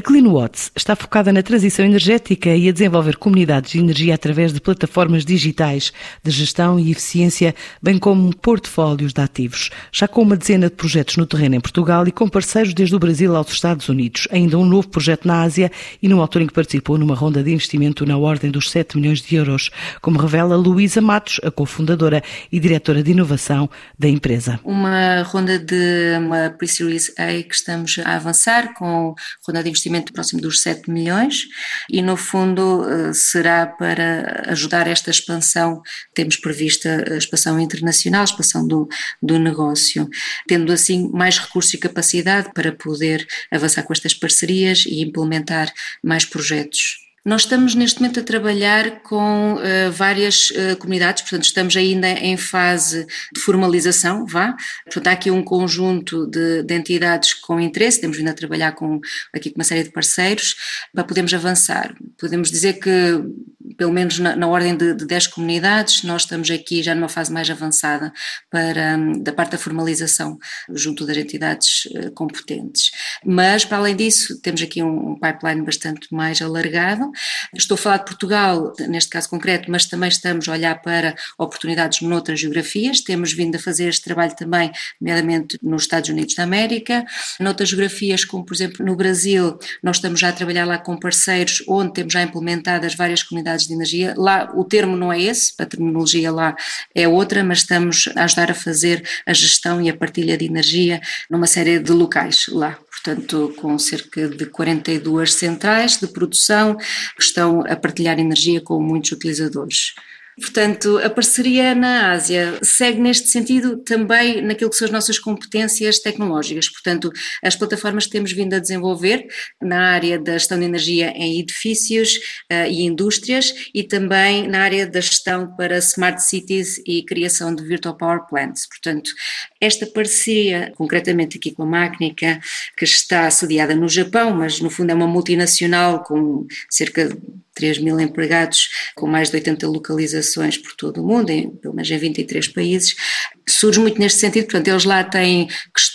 A CleanWatts está focada na transição energética e a desenvolver comunidades de energia através de plataformas digitais de gestão e eficiência, bem como portfólios de ativos. Já com uma dezena de projetos no terreno em Portugal e com parceiros desde o Brasil aos Estados Unidos. Ainda um novo projeto na Ásia e num autor em que participou numa ronda de investimento na ordem dos 7 milhões de euros, como revela Luísa Matos, a cofundadora e diretora de inovação da empresa. Uma ronda de uma pre-series A que estamos a avançar com ronda de investimento próximo dos 7 milhões e no fundo eh, será para ajudar esta expansão, temos prevista a expansão internacional, a expansão do, do negócio, tendo assim mais recursos e capacidade para poder avançar com estas parcerias e implementar mais projetos. Nós estamos neste momento a trabalhar com uh, várias uh, comunidades, portanto, estamos ainda em fase de formalização, vá. Portanto, há aqui um conjunto de, de, entidades com interesse, temos vindo a trabalhar com, aqui com uma série de parceiros para podermos avançar. Podemos dizer que pelo menos na, na ordem de, de 10 comunidades, nós estamos aqui já numa fase mais avançada para, hum, da parte da formalização junto das entidades uh, competentes. Mas, para além disso, temos aqui um, pipeline bastante mais alargado. Estou a falar de Portugal, neste caso concreto, mas também estamos a olhar para oportunidades noutras geografias. Temos vindo a fazer este trabalho também, nomeadamente nos Estados Unidos da América. Noutras geografias, como por exemplo no Brasil, nós estamos já a trabalhar lá com parceiros onde temos já implementadas várias comunidades de energia. Lá o termo não é esse, a terminologia lá é outra, mas estamos a ajudar a fazer a gestão e a partilha de energia numa série de locais lá portanto, com cerca de 42 centrais de produção que estão a partilhar energia com muitos utilizadores. Portanto, a parceria na Ásia segue neste sentido também naquilo que são as nossas competências tecnológicas. Portanto, as plataformas que temos vindo a desenvolver na área da gestão de energia em edifícios uh, e indústrias e também na área da gestão para smart cities e criação de virtual power plants. Portanto, esta parceria, concretamente aqui com a Máquinica, que está sediada no Japão, mas no fundo é uma multinacional com cerca de 3 mil empregados, com mais de 80 localizações por todo o mundo, em, pelo menos em 23 países, surge muito neste sentido, portanto, eles lá têm questões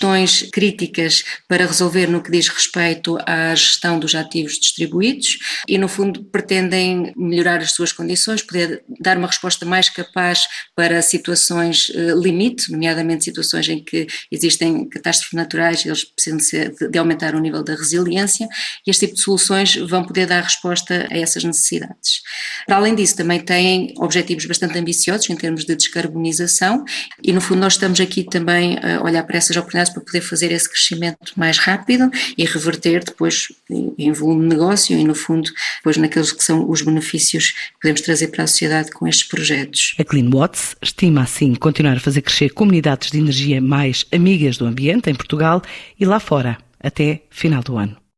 críticas para resolver no que diz respeito à gestão dos ativos distribuídos e, no fundo, pretendem melhorar as suas condições, poder dar uma resposta mais capaz para situações uh, limite, nomeadamente situações em que existem catástrofes naturais e eles precisam de, de aumentar o nível da resiliência e este tipo de soluções vão poder dar resposta a essas necessidades. Para além disso, também têm objetivos bastante ambiciosos em termos de descarbonização e, no fundo, nós estamos aqui também a olhar para essas oportunidades para poder fazer esse crescimento mais rápido e reverter depois em volume de negócio e, no fundo, depois naqueles que são os benefícios que podemos trazer para a sociedade com estes projetos. A CleanWatts estima, assim, continuar a fazer crescer comunidades de energia mais amigas do ambiente em Portugal e lá fora, até final do ano.